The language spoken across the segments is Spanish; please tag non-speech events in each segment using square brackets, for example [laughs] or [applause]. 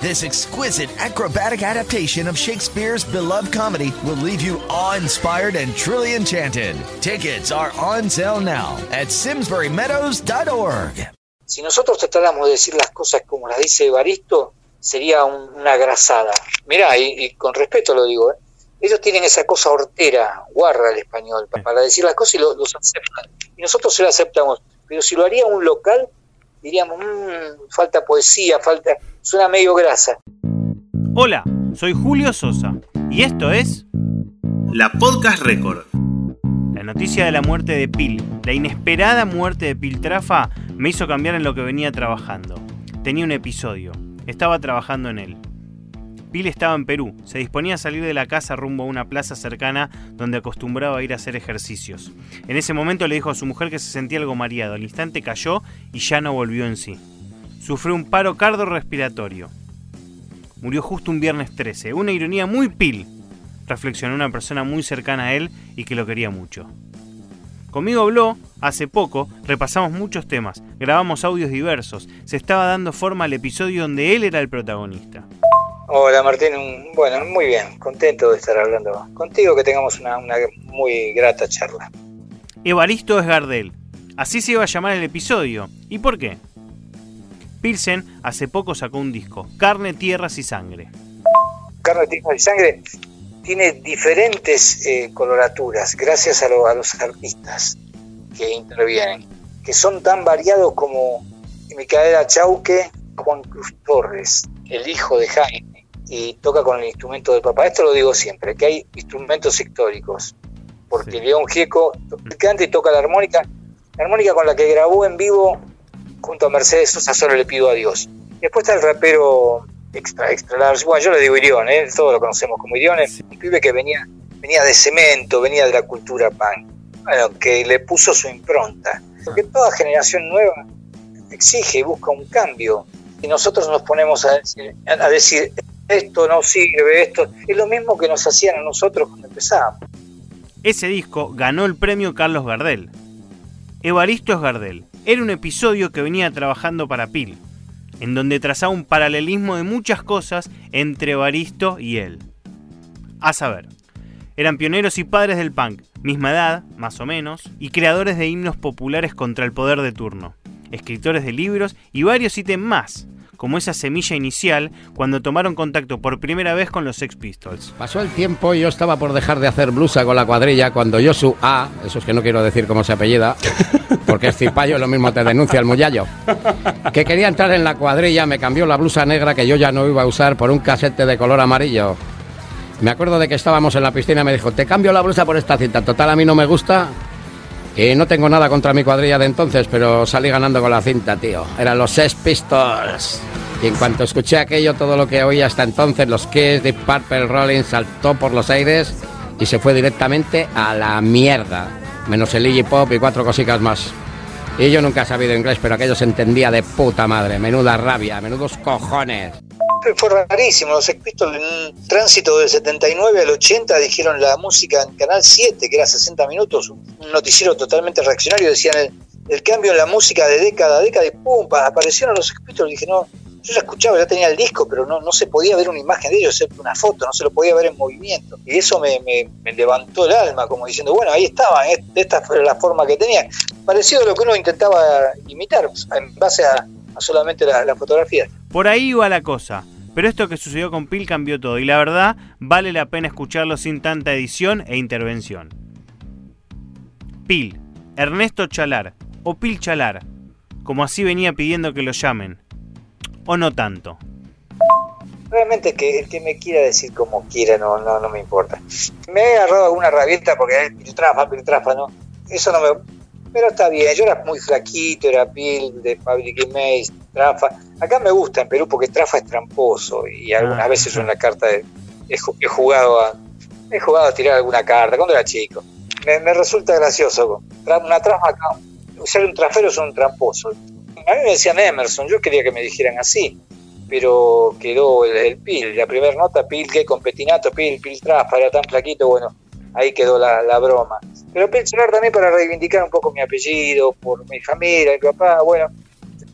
This exquisite acrobatic adaptation of Shakespeare's beloved comedy will leave you awe-inspired and truly enchanted. Tickets are on sale now at simsburymeadows.org. Si nosotros tratáramos de decir las cosas como las dice Evaristo, sería un- una grasada. Mirá, y, y con respeto lo digo, ¿eh? ellos tienen esa cosa hortera, guarra el español, pa- para decir las cosas y lo- los aceptan. Y nosotros se lo aceptamos. Pero si lo haría un local, diríamos, "Mm, falta poesía, falta... Suena medio grasa. Hola, soy Julio Sosa y esto es La Podcast Record. la noticia de la muerte de Pil. La inesperada muerte de Piltrafa me hizo cambiar en lo que venía trabajando. Tenía un episodio, estaba trabajando en él. Pil estaba en Perú, se disponía a salir de la casa rumbo a una plaza cercana donde acostumbraba ir a hacer ejercicios. En ese momento le dijo a su mujer que se sentía algo mareado, al instante cayó y ya no volvió en sí. Sufrió un paro cardiorrespiratorio. Murió justo un viernes 13, una ironía muy Pil, reflexionó una persona muy cercana a él y que lo quería mucho. Conmigo habló hace poco, repasamos muchos temas, grabamos audios diversos, se estaba dando forma al episodio donde él era el protagonista. Hola Martín, un- bueno, muy bien, contento de estar hablando contigo, que tengamos una, una muy grata charla. Evaristo es Gardel, así se iba a llamar el episodio. ¿Y por qué? Pilsen hace poco sacó un disco, Carne, Tierras y Sangre. Carne, tierra y sangre tiene diferentes eh, coloraturas gracias a, lo- a los artistas que intervienen, que son tan variados como Micaela Chauque, Juan Cruz Torres, el hijo de Jaime, y toca con el instrumento del papá. Esto lo digo siempre, que hay instrumentos históricos, porque Sí. León Gieco canta y toca la armónica, la armónica con la que grabó en vivo junto a Mercedes Sosa, solo le pido a Dios. Después está el rapero extra, extra large. Bueno, yo le digo Irión, ¿eh? todos lo conocemos como Irión, Sí. un pibe que venía, venía de cemento, venía de la cultura punk, bueno, que le puso su impronta. Porque toda generación nueva exige y busca un cambio. Y nosotros nos ponemos a decir, a decir, esto no sirve, esto es lo mismo que nos hacían a nosotros cuando empezábamos. Ese disco ganó el premio Carlos Gardel. Evaristo es Gardel. Era un episodio que venía trabajando para Pil, en donde trazaba un paralelismo de muchas cosas entre Evaristo y él. A saber, eran pioneros y padres del punk, misma edad, más o menos, y creadores de himnos populares contra el poder de turno, escritores de libros y varios ítems más, como esa semilla inicial cuando tomaron contacto por primera vez con los Sex Pistols. Pasó el tiempo y yo estaba por dejar de hacer blusa con la cuadrilla cuando Josu A, eso es que no quiero decir cómo se apellida, [laughs] porque es cipayo, lo mismo te denuncia el muyallo, que quería entrar en la cuadrilla, me cambió la blusa negra que yo ya no iba a usar por un casete de color amarillo. Me acuerdo de que estábamos en la piscina y me dijo, te cambio la blusa por esta cinta, total a mí no me gusta. Y no tengo nada contra mi cuadrilla de entonces, pero salí ganando con la cinta, tío. Eran los Sex Pistols. Y en cuanto escuché aquello, todo lo que oía hasta entonces, los Kiss, Deep Purple, Rolling, saltó por los aires y se fue directamente a la mierda. Menos el Iggy Pop y cuatro cositas más. Y yo nunca he sabido inglés, pero aquello se entendía de puta madre. Menuda rabia, menudos cojones. Fue rarísimo, los Sex en un tránsito del 79 al 80 dijeron la música en Canal 7, que era 60 minutos, un noticiero totalmente reaccionario, decían el, cambio en la música de década a década y pum, pa- aparecieron los Sex dije, no, yo ya escuchaba, ya tenía el disco, pero no, no se podía ver una imagen de ellos, excepto una foto, no se lo podía ver en movimiento. Y eso me, levantó el alma, como diciendo, bueno, ahí estaban, es- esta fue la forma que tenían. Parecido a lo que uno intentaba imitar, pues, en base a, solamente la, la fotografía. Por ahí iba la cosa. Pero esto que sucedió con Pil cambió todo y la verdad vale la pena escucharlo sin tanta edición e intervención. Pil, Ernesto Chalar o Pil Chalar, como así venía pidiendo que lo llamen. O no tanto. Realmente que el que me quiera decir como quiera no, no, no me importa. Me he agarrado alguna rabieta porque es piltrafa, piltrafa, ¿no? Eso no me... Pero está bien, yo era muy flaquito, era pil de Public Image, trafa. Acá me gusta en Perú porque trafa es tramposo y algunas Ah. veces yo en la carta he, he ju- he jugado a he jugado a tirar alguna carta cuando era chico. Me, me resulta gracioso. Una trafa acá, ser un trafero es un tramposo. A mí me decían Emerson, yo quería que me dijeran así, pero quedó el, Pil, la primera nota, Pil, que con Petinato, Pil, Pil Trafa, era tan flaquito, bueno, ahí quedó la, broma. Pero Pil también para reivindicar un poco mi apellido, por mi familia, mi papá, bueno,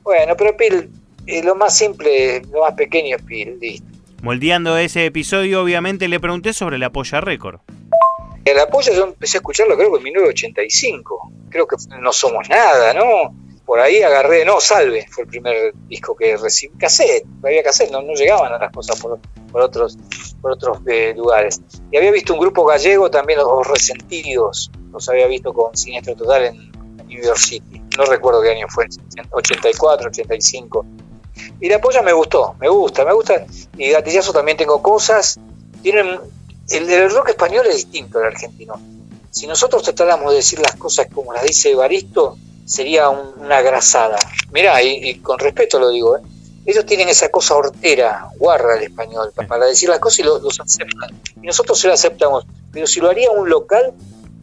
bueno, pero Pil, eh, lo más simple, lo más pequeño es Pil, listo. Moldeando ese episodio, obviamente le pregunté sobre la Polla Récord. La Polla yo empecé a escucharlo creo que en 1985. Creo que no somos nada, ¿no? Por ahí agarré, no, Salve, fue el primer disco que recibí. Cassette, había cassette, no, no llegaban a las cosas por, otros, por otros eh, lugares. Y había visto un grupo gallego también, Los Resentidos, los había visto con Siniestro Total en, New York City. No recuerdo qué año fue, 84, 85 y la polla me gustó, me gusta, me gusta. Y Gatillazo también tengo cosas. Tienen, el, rock español es distinto al argentino. Si nosotros tratáramos de decir las cosas como las dice Evaristo, sería una grasada. Mirá, y, con respeto lo digo, ¿eh? ellos tienen esa cosa hortera, guarra el español, para, decir las cosas y los, aceptan. Y nosotros se lo aceptamos. Pero si lo haría un local,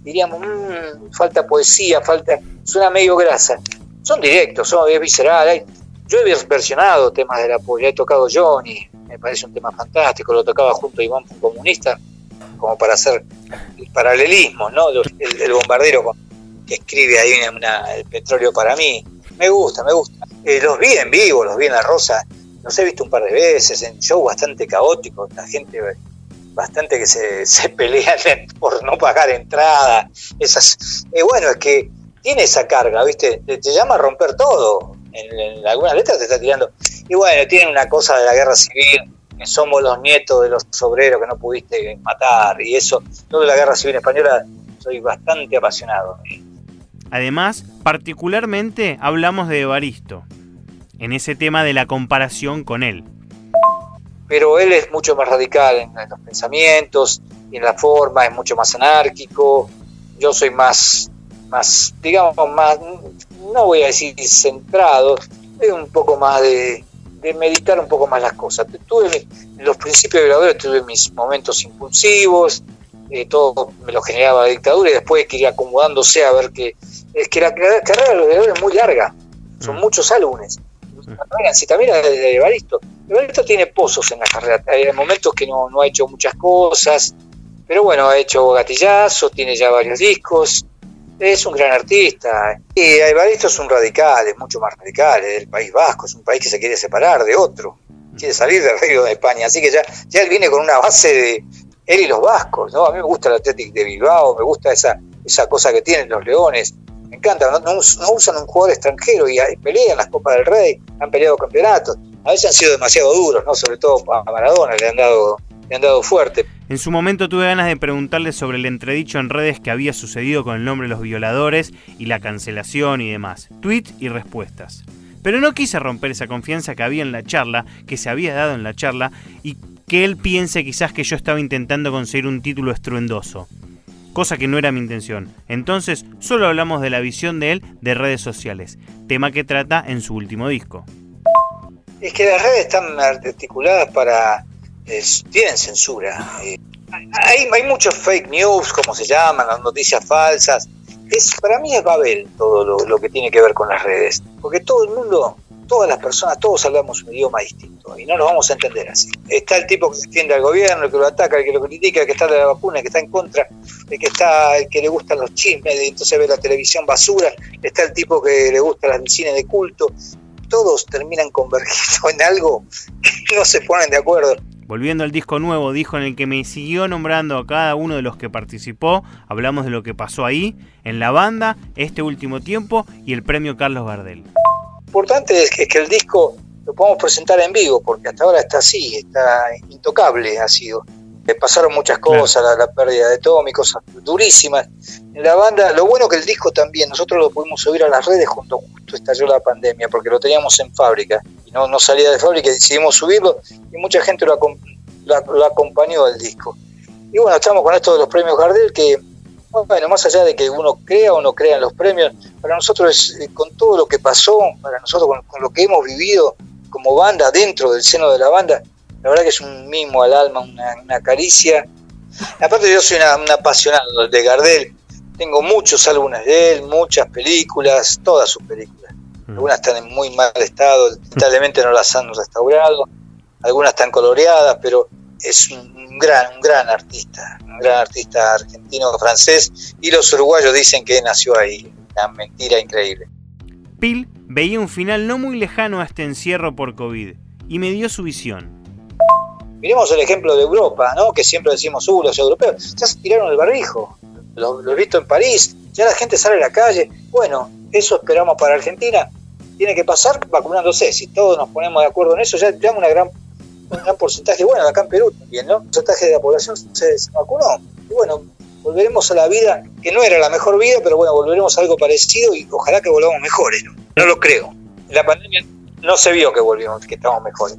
diríamos, mmm, falta poesía, falta, suena medio grasa. Son directos, son, es visceral, hay, yo he versionado temas de la polla, he tocado Johnny, me parece un tema fantástico, lo tocaba junto a Iván Comunista, como para hacer el paralelismo, ¿no? El, bombardero escribe ahí el petróleo para mí. Me gusta, me gusta. Eh, los vi en vivo, los vi en La Rosa, los he visto un par de veces, en show bastante caótico, la gente bastante que se, [laughs] pelean [laughs] por no pagar entrada. Esas, eh, bueno, es que tiene esa carga, ¿viste? te llama a romper todo en, algunas letras te está tirando. Y bueno, tienen una cosa de la guerra civil, somos los nietos de los obreros que no pudiste matar, y eso, toda la guerra civil española, soy bastante apasionado. Además, particularmente hablamos de Evaristo, en ese tema de la comparación con él. Pero él es mucho más radical en, los pensamientos y en la forma, es mucho más anárquico. Yo soy más, más digamos, más, no voy a decir centrado, es un poco más de, meditar un poco más las cosas. Tuve los principios de la tuve mis momentos impulsivos, eh, todo me lo generaba la dictadura y después que ir acomodándose a ver que es que la, carrera de los veedores es muy larga, son mm. muchos álbumes. Si también la de Evaristo, Evaristo tiene pozos en la carrera, hay momentos que no, no ha hecho muchas cosas, pero bueno, ha hecho gatillazo, tiene ya varios discos, es un gran artista. Y Evaristo es un radical, es mucho más radical, es del País Vasco, es un país que se quiere separar de otro, quiere salir del reino de España. Así que ya, ya él viene con una base de él y los vascos, ¿no? A mí me gusta el Atlético de Bilbao, me gusta esa, esa cosa que tienen los leones. Me encanta, no, usan un jugador extranjero y, pelean las Copas del Rey, han peleado campeonatos. A veces han sido demasiado duros, ¿no? Sobre todo a Maradona le han dado, le han dado fuerte. En su momento tuve ganas de preguntarle sobre el entredicho en redes que había sucedido con el nombre de los violadores y la cancelación y demás. Tweets y respuestas. Pero no quise romper esa confianza que había en la charla, que se había dado en la charla, y que él piense quizás que yo estaba intentando conseguir un título estruendoso. Cosa que no era mi intención. Entonces, solo hablamos de la visión de él de redes sociales, tema que trata en su último disco. Es que las redes están articuladas para tienen censura. Eh, hay, muchos fake news, como se llaman, las noticias falsas. Es, para mí es Babel todo lo, que tiene que ver con las redes. Porque todo el mundo, todas las personas, todos hablamos un idioma distinto y no nos vamos a entender así. Está el tipo que defiende al gobierno, el que lo ataca, el que lo critica, el que está de la vacuna, el que está en contra, el que está, el que le gustan los chismes, entonces ve la televisión basura, está el tipo que le gusta el cine de culto. Todos terminan convergiendo [laughs] en algo que no se ponen de acuerdo. Volviendo al disco nuevo, dijo en el que me siguió nombrando a cada uno de los que participó, hablamos de lo que pasó ahí, en la banda, este último tiempo y el premio Carlos Gardel. Importante es que, el disco lo podamos presentar en vivo, porque hasta ahora está así, está intocable, ha sido. Le pasaron muchas cosas, la, pérdida de Tommy, cosas durísimas. En la banda, lo bueno que el disco también, nosotros lo pudimos subir a las redes cuando justo estalló la pandemia, porque lo teníamos en fábrica no, no salía de fábrica y decidimos subirlo y mucha gente lo, lo, acompañó al disco. Y bueno, estamos con esto de los premios Gardel que, bueno, más allá de que uno crea o no crea en los premios, para nosotros es, eh, con todo lo que pasó, para nosotros con, lo que hemos vivido como banda, dentro del seno de la banda, la verdad que es un mimo al alma, una, caricia. Aparte yo soy un apasionado de Gardel, Tengo muchos álbumes de él, muchas películas, todas sus películas. Mm. Algunas están en muy mal estado, lamentablemente no las han restaurado, algunas están coloreadas, pero es un gran, un gran artista, un gran artista argentino-francés, y los uruguayos dicen que nació ahí, una mentira increíble. Pil veía un final no muy lejano a este encierro por COVID y me dio su visión. Miremos el ejemplo de Europa, ¿no? que siempre decimos, uh, los europeos, ya se tiraron el barbijo, lo, he visto en París, ya la gente sale a la calle. Bueno, eso esperamos para Argentina. Tiene que pasar vacunándose. Si todos nos ponemos de acuerdo en eso, ya tenemos una gran, un gran porcentaje. Bueno, acá en Perú también, ¿no? Un porcentaje de la población se, se vacunó. Y bueno, volveremos a la vida que no era la mejor vida, pero bueno, volveremos a algo parecido y ojalá que volvamos mejores. No, lo creo. La pandemia no se vio que volvimos, que estamos mejores.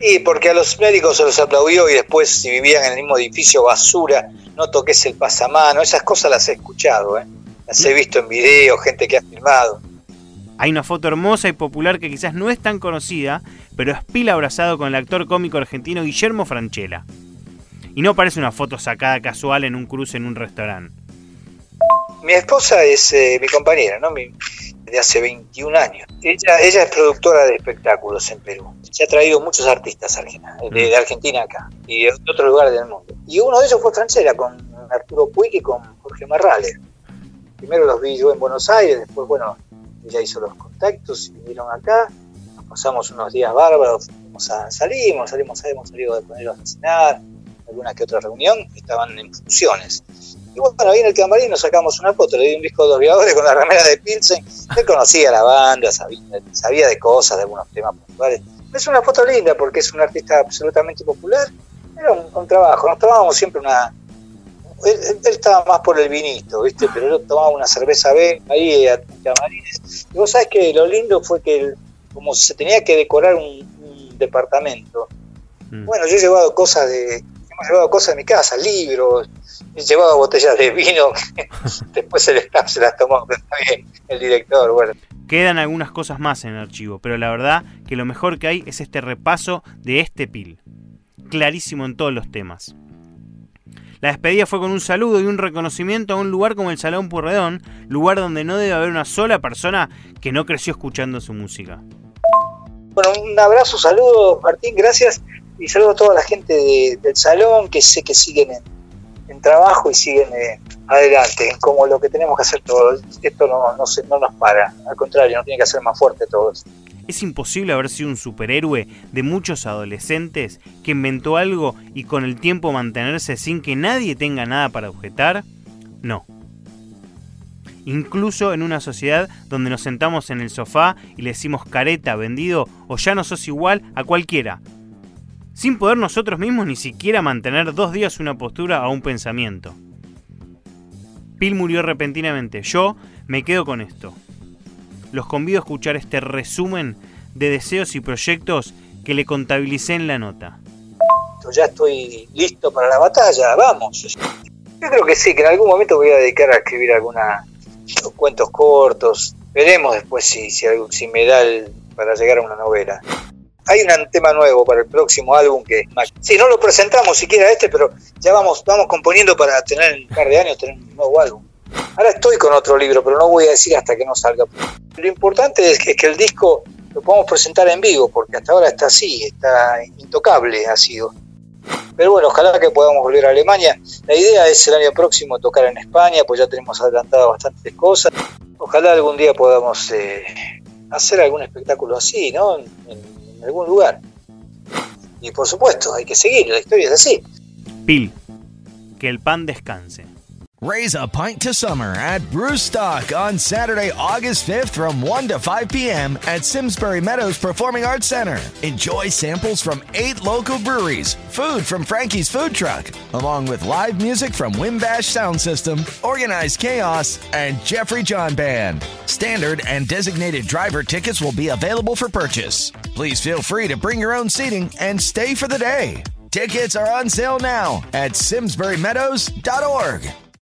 Y porque a los médicos se los aplaudió y después si vivían en el mismo edificio basura, no toques el pasamano, esas cosas las he escuchado, ¿eh? las he visto en video, gente que ha filmado. Hay una foto hermosa y popular que quizás no es tan conocida, pero es pila abrazado con el actor cómico argentino Guillermo Franchella. Y no parece una foto sacada casual en un cruce en un restaurante. Mi esposa es eh, mi compañera, ¿no? Mi, de hace 21 años. Ella, ella es productora de espectáculos en Perú. Se ha traído muchos artistas de, de Argentina acá y de otros lugares del mundo. Y uno de ellos fue Franchella, con Arturo Puig y con Jorge Marrales. Primero los vi yo en Buenos Aires, después, bueno, ella hizo los contactos y vinieron acá. Nos pasamos unos días bárbaros, salimos, salimos, hemos salido de ponerlos a cenar, alguna que otra reunión, estaban en funciones. Y bueno, ahí en el camarín nos sacamos una foto, le di un disco de dos con la remera de Pilsen. Él conocía la banda, sabía, de cosas, de algunos temas puntuales. Es una foto linda porque es un artista absolutamente popular. Era un, trabajo, nos tomábamos siempre una. Él, estaba más por el vinito, ¿viste? Pero yo tomaba una cerveza B ahí a camarines. Y vos sabés que lo lindo fue que, como se tenía que decorar un, departamento, mm. bueno, yo he llevado cosas de. Hemos llevado cosas de mi casa, libros, llevaba botellas de vino, [laughs] después el staff se las tomó, bien, el director, bueno. Quedan algunas cosas más en el archivo, pero la verdad que lo mejor que hay es este repaso de este pil. Clarísimo en todos los temas. La despedida fue con un saludo y un reconocimiento a un lugar como el Salón Purredón, lugar donde no debe haber una sola persona que no creció escuchando su música. Bueno, un abrazo, saludo Martín, gracias y saludo a toda la gente del salón que sé que siguen en, trabajo y siguen eh, adelante, como lo que tenemos que hacer todos. Esto no, no, se, no nos para, al contrario, nos tiene que hacer más fuerte todos. ¿Es imposible haber sido un superhéroe de muchos adolescentes que inventó algo y con el tiempo mantenerse sin que nadie tenga nada para objetar? No. Incluso en una sociedad donde nos sentamos en el sofá y le decimos careta, vendido o ya no sos igual a cualquiera, sin poder nosotros mismos ni siquiera mantener dos días una postura o un pensamiento. Pil murió repentinamente. Yo me quedo con esto. Los convido a escuchar este resumen de deseos y proyectos que le contabilicé en la nota. Ya estoy listo para la batalla, vamos. Yo creo que sí, que en algún momento voy a dedicar a escribir algunos cuentos cortos. Veremos después si, si, si me da para llegar a una novela hay un tema nuevo para el próximo álbum que si no lo presentamos siquiera este, pero ya vamos, vamos componiendo para tener en un par de años tener un nuevo álbum. Ahora estoy con otro libro, pero no voy a decir hasta que no salga. Lo importante es que, el disco lo podamos presentar en vivo, porque hasta ahora está así, está intocable ha sido. Pero bueno, ojalá que podamos volver a Alemania. La idea es el año próximo tocar en España, pues ya tenemos adelantado bastantes cosas. Ojalá algún día podamos eh, hacer algún espectáculo así, ¿no? Algún lugar. Y por supuesto, hay que seguir, la historia es así. Pil, que el pan descanse. Raise a pint to summer at Brewstock on Saturday, August 5th from 1 to 5 p.m. at Simsbury Meadows Performing Arts Center. Enjoy samples from eight local breweries, food from Frankie's Food Truck, along with live music from Wimbash Sound System, Organized Chaos, and Jeffrey John Band. Standard and designated driver tickets will be available for purchase. Please feel free to bring your own seating and stay for the day. Tickets are on sale now at simsburymeadows.org.